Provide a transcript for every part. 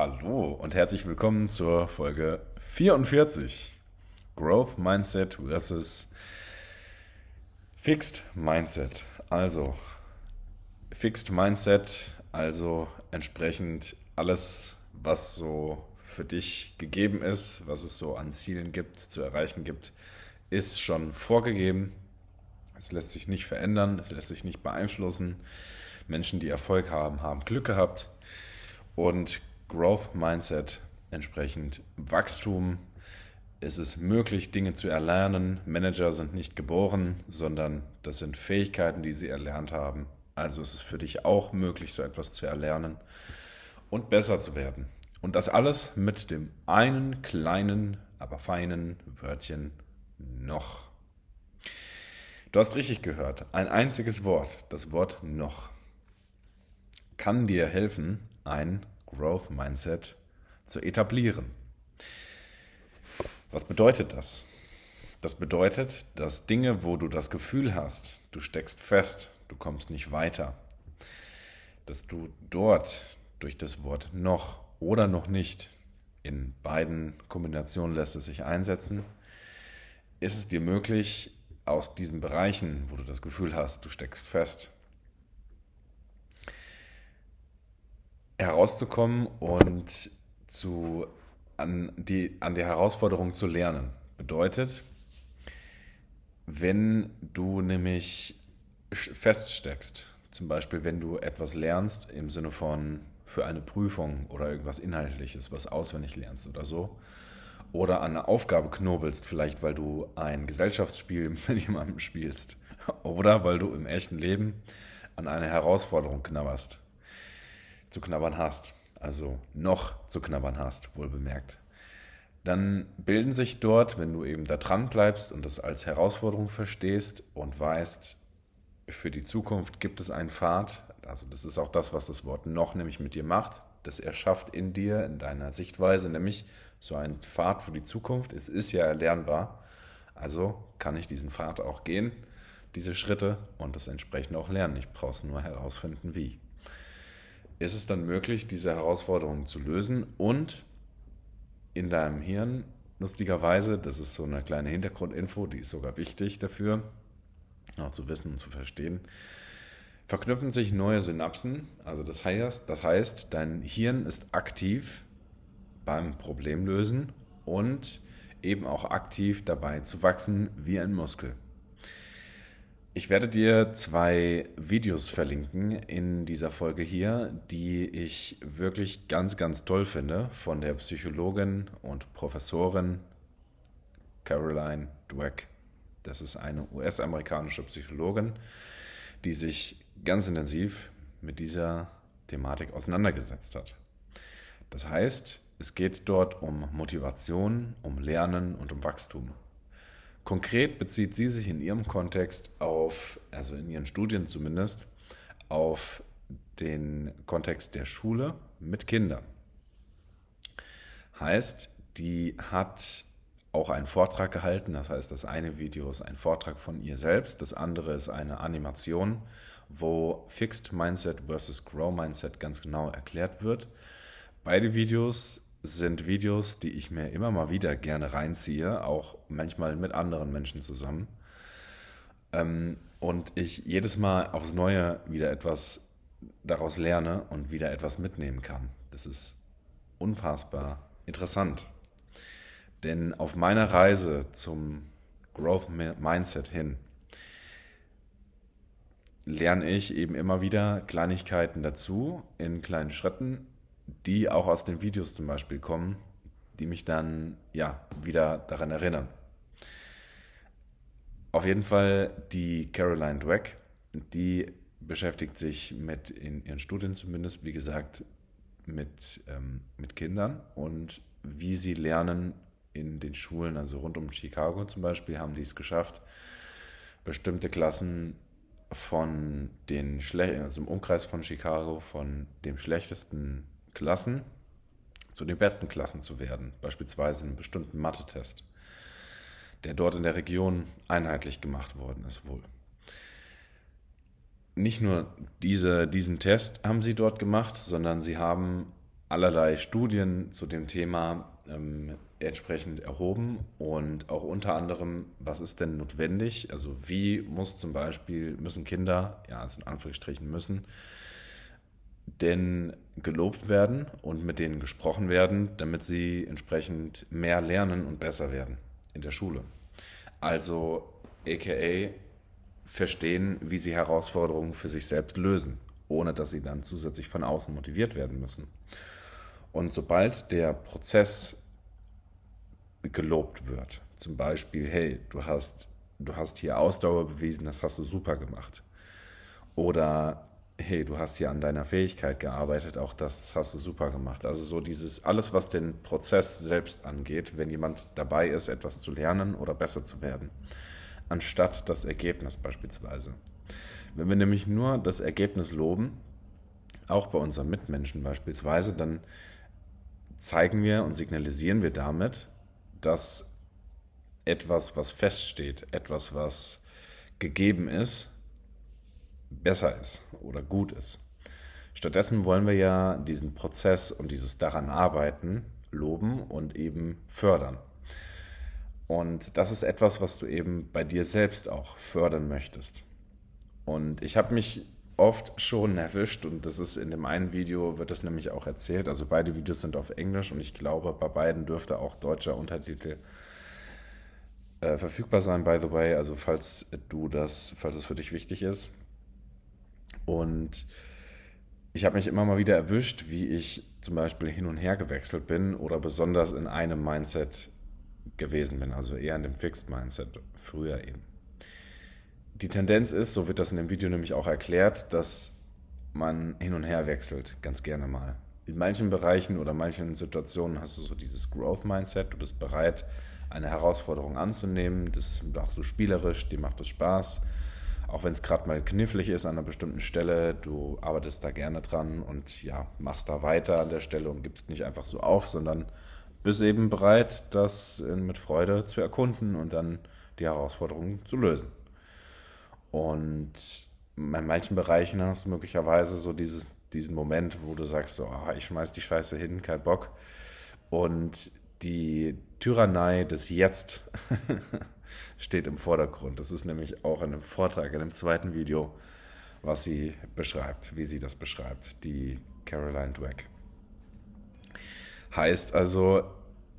Hallo und herzlich willkommen zur Folge 44. Growth Mindset versus Fixed Mindset. Also, Fixed Mindset, also entsprechend alles, was so für dich gegeben ist, was es so an Zielen gibt, zu erreichen gibt, ist schon vorgegeben. Es lässt sich nicht verändern, es lässt sich nicht beeinflussen. Menschen, die Erfolg haben, haben Glück gehabt. Und Growth Mindset, entsprechend Wachstum. Es ist möglich, Dinge zu erlernen. Manager sind nicht geboren, sondern das sind Fähigkeiten, die sie erlernt haben. Also ist es für dich auch möglich, so etwas zu erlernen und besser zu werden. Und das alles mit dem einen kleinen, aber feinen Wörtchen noch. Du hast richtig gehört. Ein einziges Wort, das Wort noch, kann dir helfen, ein Growth Mindset zu etablieren. Was bedeutet das? Das bedeutet, dass Dinge, wo du das Gefühl hast, du steckst fest, du kommst nicht weiter, dass du dort durch das Wort noch oder noch nicht, in beiden Kombinationen lässt es sich einsetzen, ist es dir möglich, aus diesen Bereichen, wo du das Gefühl hast, du steckst fest, herauszukommen und zu, an, die, an der Herausforderung zu lernen. Bedeutet, wenn du nämlich feststeckst, zum Beispiel wenn du etwas lernst im Sinne von für eine Prüfung oder irgendwas Inhaltliches, was auswendig lernst oder so, oder an eine Aufgabe knobelst, vielleicht weil du ein Gesellschaftsspiel mit jemandem spielst oder weil du im echten Leben an eine Herausforderung knabberst zu knabbern hast, also noch zu knabbern hast, wohl bemerkt, dann bilden sich dort, wenn du eben da dran bleibst und das als Herausforderung verstehst und weißt, für die Zukunft gibt es einen Pfad, also das ist auch das, was das Wort noch nämlich mit dir macht, das erschafft in dir, in deiner Sichtweise, nämlich so ein Pfad für die Zukunft. Es ist ja erlernbar, also kann ich diesen Pfad auch gehen, diese Schritte und das entsprechend auch lernen. Ich brauche nur herausfinden, wie ist es dann möglich, diese Herausforderungen zu lösen und in deinem Hirn, lustigerweise, das ist so eine kleine Hintergrundinfo, die ist sogar wichtig dafür, auch zu wissen und zu verstehen, verknüpfen sich neue Synapsen. Also das heißt, das heißt, dein Hirn ist aktiv beim Problemlösen und eben auch aktiv dabei zu wachsen wie ein Muskel. Ich werde dir zwei Videos verlinken in dieser Folge hier, die ich wirklich ganz, ganz toll finde von der Psychologin und Professorin Caroline Dweck. Das ist eine US-amerikanische Psychologin, die sich ganz intensiv mit dieser Thematik auseinandergesetzt hat. Das heißt, es geht dort um Motivation, um Lernen und um Wachstum. Konkret bezieht sie sich in ihrem Kontext auf, also in ihren Studien zumindest, auf den Kontext der Schule mit Kindern. Heißt, die hat auch einen Vortrag gehalten, das heißt, das eine Video ist ein Vortrag von ihr selbst, das andere ist eine Animation, wo Fixed Mindset versus Grow Mindset ganz genau erklärt wird. Beide Videos sind Videos, die ich mir immer mal wieder gerne reinziehe, auch manchmal mit anderen Menschen zusammen. Ähm, und ich jedes Mal aufs Neue wieder etwas daraus lerne und wieder etwas mitnehmen kann. Das ist unfassbar interessant. Denn auf meiner Reise zum Growth Mindset hin lerne ich eben immer wieder Kleinigkeiten dazu in kleinen Schritten die auch aus den Videos zum Beispiel kommen, die mich dann ja wieder daran erinnern. Auf jeden Fall die Caroline Dweck, die beschäftigt sich mit in ihren Studien zumindest, wie gesagt, mit, ähm, mit Kindern und wie sie lernen in den Schulen, also rund um Chicago zum Beispiel, haben die es geschafft, bestimmte Klassen von den schlechten, also im Umkreis von Chicago, von dem schlechtesten Klassen zu den besten Klassen zu werden, beispielsweise einen bestimmten Mathe-Test, der dort in der Region einheitlich gemacht worden ist wohl. Nicht nur diese, diesen Test haben sie dort gemacht, sondern sie haben allerlei Studien zu dem Thema ähm, entsprechend erhoben und auch unter anderem, was ist denn notwendig? Also wie muss zum Beispiel, müssen Kinder, ja, also in Anführungsstrichen müssen, denn gelobt werden und mit denen gesprochen werden, damit sie entsprechend mehr lernen und besser werden in der Schule. Also aka verstehen, wie sie Herausforderungen für sich selbst lösen, ohne dass sie dann zusätzlich von außen motiviert werden müssen. Und sobald der Prozess gelobt wird, zum Beispiel, hey, du hast, du hast hier Ausdauer bewiesen, das hast du super gemacht. Oder hey, du hast hier an deiner Fähigkeit gearbeitet, auch das, das hast du super gemacht. Also so dieses, alles, was den Prozess selbst angeht, wenn jemand dabei ist, etwas zu lernen oder besser zu werden, anstatt das Ergebnis beispielsweise. Wenn wir nämlich nur das Ergebnis loben, auch bei unseren Mitmenschen beispielsweise, dann zeigen wir und signalisieren wir damit, dass etwas, was feststeht, etwas, was gegeben ist, besser ist oder gut ist. Stattdessen wollen wir ja diesen Prozess und dieses daran arbeiten loben und eben fördern. Und das ist etwas, was du eben bei dir selbst auch fördern möchtest. Und ich habe mich oft schon erwischt und das ist in dem einen Video wird das nämlich auch erzählt. Also beide Videos sind auf Englisch und ich glaube, bei beiden dürfte auch deutscher Untertitel äh, verfügbar sein, by the way. Also falls du das, falls es für dich wichtig ist. Und ich habe mich immer mal wieder erwischt, wie ich zum Beispiel hin und her gewechselt bin oder besonders in einem Mindset gewesen bin, also eher in dem Fixed Mindset, früher eben. Die Tendenz ist, so wird das in dem Video nämlich auch erklärt, dass man hin und her wechselt, ganz gerne mal. In manchen Bereichen oder manchen Situationen hast du so dieses Growth Mindset, du bist bereit, eine Herausforderung anzunehmen, das machst du spielerisch, dir macht es Spaß auch wenn es gerade mal knifflig ist an einer bestimmten Stelle, du arbeitest da gerne dran und ja, machst da weiter an der Stelle und gibst nicht einfach so auf, sondern bist eben bereit, das mit Freude zu erkunden und dann die Herausforderungen zu lösen. Und in manchen Bereichen hast du möglicherweise so dieses, diesen Moment, wo du sagst, so, oh, ich schmeiß die Scheiße hin, kein Bock. Und die Tyrannei des Jetzt steht im Vordergrund. Das ist nämlich auch in einem Vortrag, in dem zweiten Video, was sie beschreibt, wie sie das beschreibt, die Caroline Dweck. Heißt also,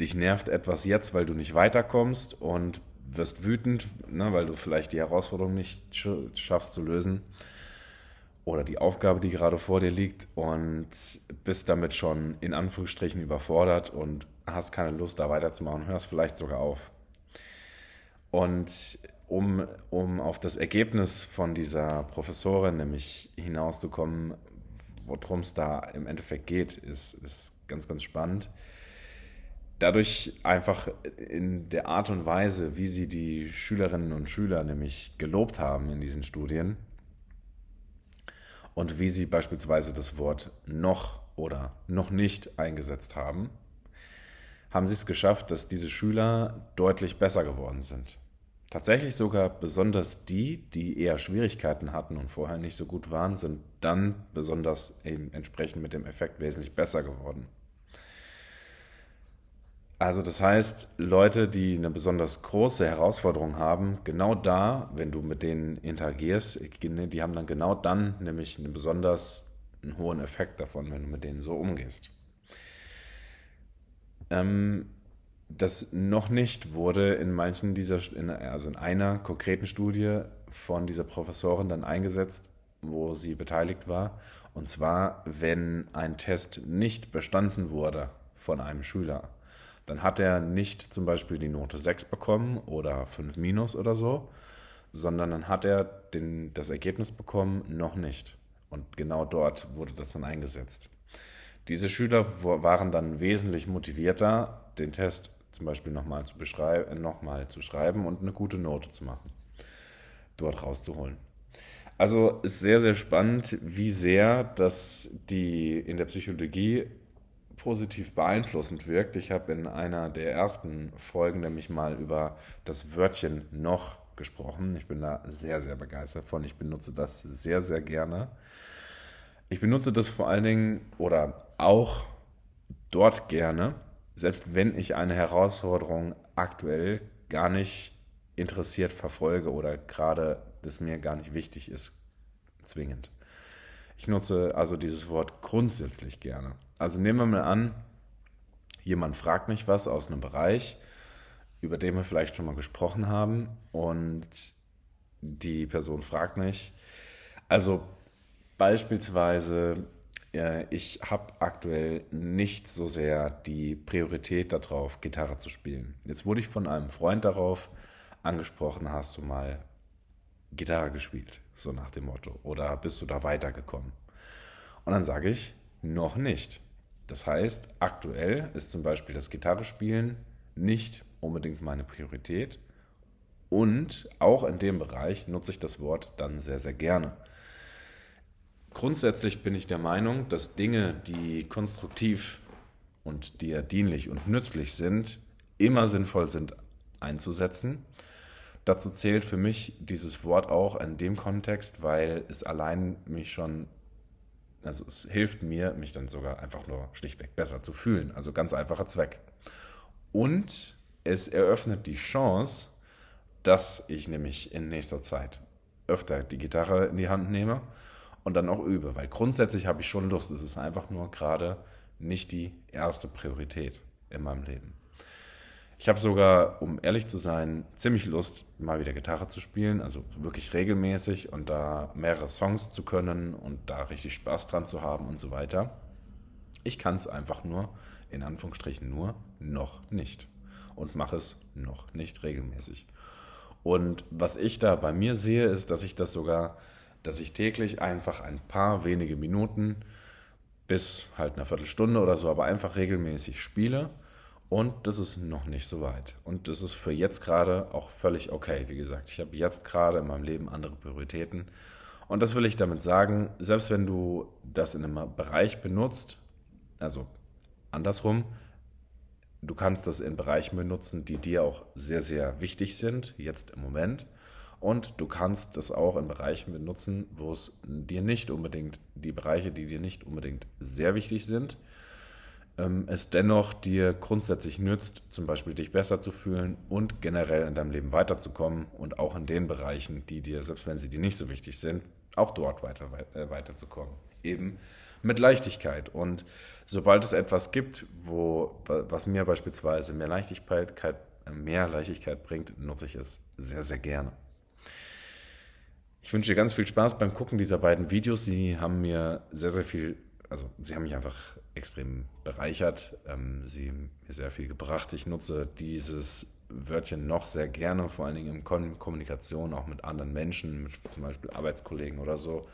dich nervt etwas jetzt, weil du nicht weiterkommst und wirst wütend, ne, weil du vielleicht die Herausforderung nicht schaffst zu lösen oder die Aufgabe, die gerade vor dir liegt und bist damit schon in Anführungsstrichen überfordert und hast keine Lust, da weiterzumachen, hörst vielleicht sogar auf. Und um, um auf das Ergebnis von dieser Professorin nämlich hinauszukommen, worum es da im Endeffekt geht, ist, ist ganz, ganz spannend. Dadurch einfach in der Art und Weise, wie sie die Schülerinnen und Schüler nämlich gelobt haben in diesen Studien und wie sie beispielsweise das Wort noch oder noch nicht eingesetzt haben, haben sie es geschafft, dass diese Schüler deutlich besser geworden sind. Tatsächlich sogar besonders die, die eher Schwierigkeiten hatten und vorher nicht so gut waren, sind dann besonders eben entsprechend mit dem Effekt wesentlich besser geworden. Also das heißt, Leute, die eine besonders große Herausforderung haben, genau da, wenn du mit denen interagierst, die haben dann genau dann nämlich einen besonders einen hohen Effekt davon, wenn du mit denen so umgehst. Ähm, das noch nicht wurde in manchen dieser, also in einer konkreten Studie von dieser Professorin dann eingesetzt, wo sie beteiligt war. Und zwar, wenn ein Test nicht bestanden wurde von einem Schüler, dann hat er nicht zum Beispiel die Note 6 bekommen oder 5 minus oder so, sondern dann hat er den, das Ergebnis bekommen, noch nicht. Und genau dort wurde das dann eingesetzt. Diese Schüler waren dann wesentlich motivierter, den Test zum Beispiel nochmal zu, äh, nochmal zu schreiben und eine gute Note zu machen, dort rauszuholen. Also ist sehr, sehr spannend, wie sehr das die in der Psychologie positiv beeinflussend wirkt. Ich habe in einer der ersten Folgen nämlich mal über das Wörtchen noch gesprochen. Ich bin da sehr, sehr begeistert von. Ich benutze das sehr, sehr gerne. Ich benutze das vor allen Dingen oder auch dort gerne, selbst wenn ich eine Herausforderung aktuell gar nicht interessiert verfolge oder gerade das mir gar nicht wichtig ist, zwingend. Ich nutze also dieses Wort grundsätzlich gerne. Also nehmen wir mal an, jemand fragt mich was aus einem Bereich, über den wir vielleicht schon mal gesprochen haben und die Person fragt mich, also beispielsweise, ich habe aktuell nicht so sehr die Priorität darauf, Gitarre zu spielen. Jetzt wurde ich von einem Freund darauf angesprochen, hast du mal Gitarre gespielt, so nach dem Motto. Oder bist du da weitergekommen? Und dann sage ich, noch nicht. Das heißt, aktuell ist zum Beispiel das Gitarrespielen nicht unbedingt meine Priorität. Und auch in dem Bereich nutze ich das Wort dann sehr, sehr gerne. Grundsätzlich bin ich der Meinung, dass Dinge, die konstruktiv und dir dienlich und nützlich sind, immer sinnvoll sind einzusetzen. Dazu zählt für mich dieses Wort auch in dem Kontext, weil es allein mich schon, also es hilft mir, mich dann sogar einfach nur schlichtweg besser zu fühlen. Also ganz einfacher Zweck. Und es eröffnet die Chance, dass ich nämlich in nächster Zeit öfter die Gitarre in die Hand nehme und dann auch übe, weil grundsätzlich habe ich schon Lust. Es ist einfach nur gerade nicht die erste Priorität in meinem Leben. Ich habe sogar, um ehrlich zu sein, ziemlich Lust, mal wieder Gitarre zu spielen, also wirklich regelmäßig und da mehrere Songs zu können und da richtig Spaß dran zu haben und so weiter. Ich kann es einfach nur, in Anführungsstrichen nur, noch nicht und mache es noch nicht regelmäßig. Und was ich da bei mir sehe, ist, dass ich das sogar, dass ich täglich einfach ein paar wenige Minuten bis halt eine Viertelstunde oder so, aber einfach regelmäßig spiele und das ist noch nicht so weit. Und das ist für jetzt gerade auch völlig okay. Wie gesagt, ich habe jetzt gerade in meinem Leben andere Prioritäten. Und das will ich damit sagen, selbst wenn du das in einem Bereich benutzt, also andersrum, du kannst das in Bereichen benutzen, die dir auch sehr, sehr wichtig sind, jetzt im Moment. Und du kannst das auch in Bereichen benutzen, wo es dir nicht unbedingt, die Bereiche, die dir nicht unbedingt sehr wichtig sind, ähm, es dennoch dir grundsätzlich nützt, zum Beispiel dich besser zu fühlen und generell in deinem Leben weiterzukommen und auch in den Bereichen, die dir, selbst wenn sie dir nicht so wichtig sind, auch dort weiter, äh, weiterzukommen. Eben mit Leichtigkeit. Und sobald es etwas gibt, wo, was mir beispielsweise mehr Leichtigkeit, mehr Leichtigkeit bringt, nutze ich es sehr, sehr gerne. Ich wünsche dir ganz viel Spaß beim Gucken dieser beiden Videos. Sie haben mir sehr, sehr viel, also sie haben mich einfach extrem bereichert, ähm, sie mir sehr viel gebracht. Ich nutze dieses Wörtchen noch sehr gerne, vor allen Dingen in Kommunikation auch mit anderen Menschen, mit zum Beispiel Arbeitskollegen oder so.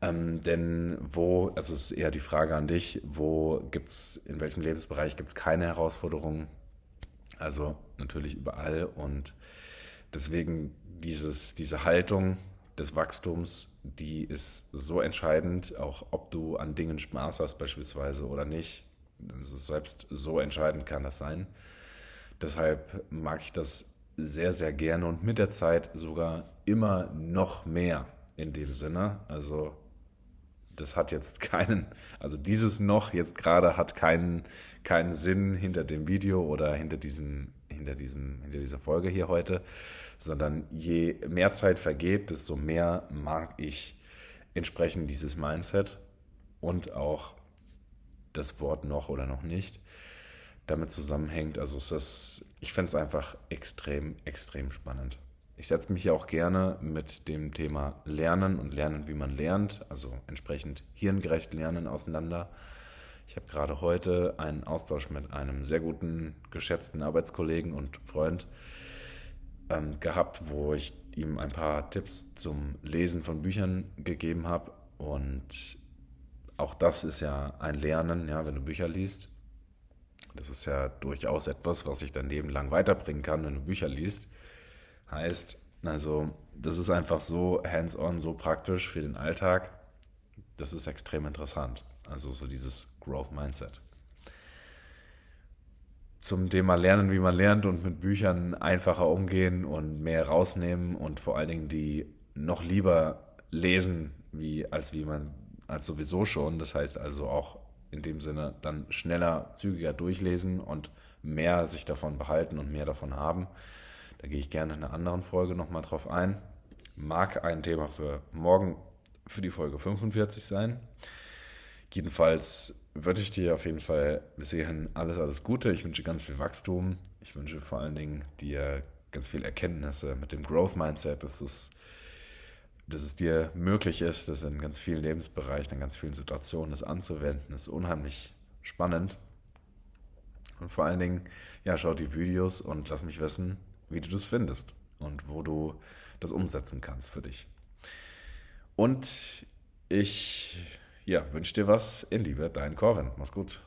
Ähm, denn wo, also es ist eher die Frage an dich, wo gibt es, in welchem Lebensbereich gibt es keine Herausforderungen? Also natürlich überall und deswegen dieses, diese Haltung, des Wachstums, die ist so entscheidend, auch ob du an Dingen Spaß hast beispielsweise oder nicht. Also selbst so entscheidend kann das sein. Deshalb mag ich das sehr, sehr gerne und mit der Zeit sogar immer noch mehr in dem Sinne. Also das hat jetzt keinen, also dieses noch jetzt gerade hat keinen, keinen Sinn hinter dem Video oder hinter diesem, hinter diesem, hinter dieser Folge hier heute, sondern je mehr Zeit vergeht, desto mehr mag ich entsprechend dieses Mindset und auch das Wort noch oder noch nicht damit zusammenhängt. Also ist, ich finde es einfach extrem, extrem spannend. Ich setze mich ja auch gerne mit dem Thema Lernen und Lernen, wie man lernt, also entsprechend hirngerecht Lernen auseinander. Ich habe gerade heute einen Austausch mit einem sehr guten, geschätzten Arbeitskollegen und Freund ähm, gehabt, wo ich ihm ein paar Tipps zum Lesen von Büchern gegeben habe. Und auch das ist ja ein Lernen, ja, wenn du Bücher liest. Das ist ja durchaus etwas, was sich dein Leben lang weiterbringen kann, wenn du Bücher liest. Heißt, also, das ist einfach so hands-on, so praktisch für den Alltag. Das ist extrem interessant. Also, so dieses Growth Mindset zum Thema Lernen, wie man lernt und mit Büchern einfacher umgehen und mehr rausnehmen und vor allen Dingen die noch lieber lesen, wie, als wie man, als sowieso schon. Das heißt also auch in dem Sinne dann schneller, zügiger durchlesen und mehr sich davon behalten und mehr davon haben. Da gehe ich gerne in einer anderen Folge nochmal drauf ein. Mag ein Thema für morgen, für die Folge 45 sein. Jedenfalls wünsche ich dir auf jeden Fall bis hierhin alles, alles Gute. Ich wünsche ganz viel Wachstum. Ich wünsche vor allen Dingen dir ganz viel Erkenntnisse mit dem Growth Mindset, dass es, dass es dir möglich ist, das in ganz vielen Lebensbereichen, in ganz vielen Situationen das anzuwenden, ist unheimlich spannend. Und vor allen Dingen, ja, schau die Videos und lass mich wissen, wie du das findest und wo du das umsetzen kannst für dich. Und ich ja, wünsche dir was in Liebe, dein Corvin. Mach's gut.